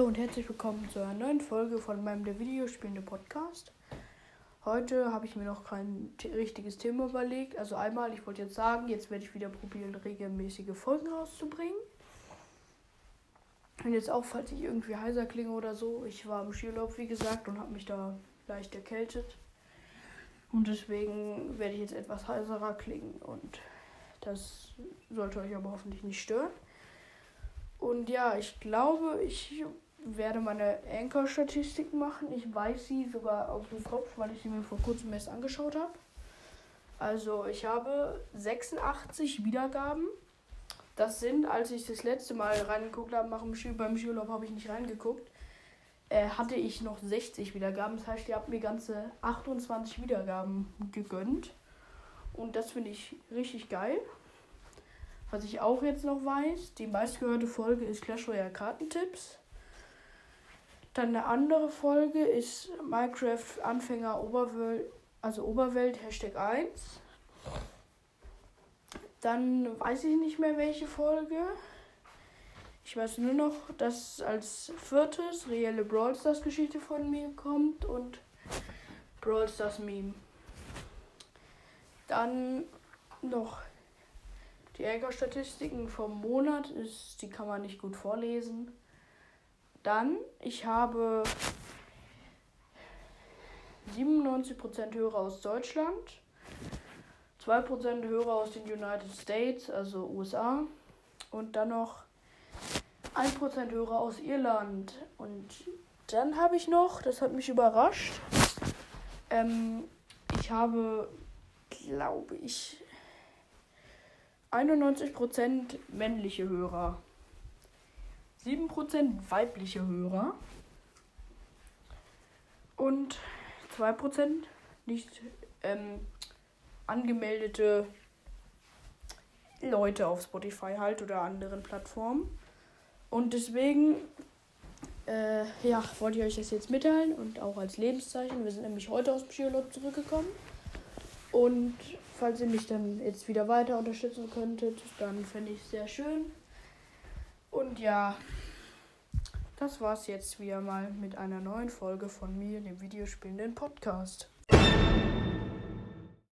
und herzlich willkommen zu einer neuen Folge von meinem der Videospielende Podcast. Heute habe ich mir noch kein richtiges Thema überlegt. Also einmal, ich wollte jetzt sagen, jetzt werde ich wieder probieren, regelmäßige Folgen rauszubringen. Und jetzt auch, falls ich irgendwie heiser klinge oder so. Ich war im Skiurlaub, wie gesagt, und habe mich da leicht erkältet. Und deswegen werde ich jetzt etwas heiserer klingen. Und das sollte euch aber hoffentlich nicht stören. Und ja, ich glaube, ich werde meine Anchor-Statistiken machen. Ich weiß sie sogar auf dem Kopf, weil ich sie mir vor kurzem erst angeschaut habe. Also ich habe 86 Wiedergaben. Das sind, als ich das letzte Mal reingeguckt habe, beim Skiurlaub habe ich nicht reingeguckt, äh, hatte ich noch 60 Wiedergaben. Das heißt, ihr habt mir ganze 28 Wiedergaben gegönnt. Und das finde ich richtig geil. Was ich auch jetzt noch weiß, die meistgehörte Folge ist Clash Royale Kartentipps. Dann eine andere Folge ist Minecraft Anfänger Oberwelt, also Oberwelt Hashtag 1. Dann weiß ich nicht mehr welche Folge. Ich weiß nur noch, dass als viertes reelle Brawl Stars Geschichte von mir kommt und Brawl Stars Meme. Dann noch die Ärgerstatistiken vom Monat ist, die kann man nicht gut vorlesen. Dann, ich habe 97% Hörer aus Deutschland, 2% Hörer aus den United States, also USA, und dann noch 1% Hörer aus Irland. Und dann habe ich noch, das hat mich überrascht, ähm, ich habe, glaube ich, 91% männliche Hörer. 7% weibliche Hörer. Und 2% nicht ähm, angemeldete Leute auf Spotify halt oder anderen Plattformen. Und deswegen, äh, ja, wollte ich euch das jetzt mitteilen und auch als Lebenszeichen. Wir sind nämlich heute aus Skiurlaub zurückgekommen. Und falls ihr mich dann jetzt wieder weiter unterstützen könntet, dann fände ich es sehr schön. Und ja, das war's jetzt wieder mal mit einer neuen Folge von mir, dem Videospielenden Podcast.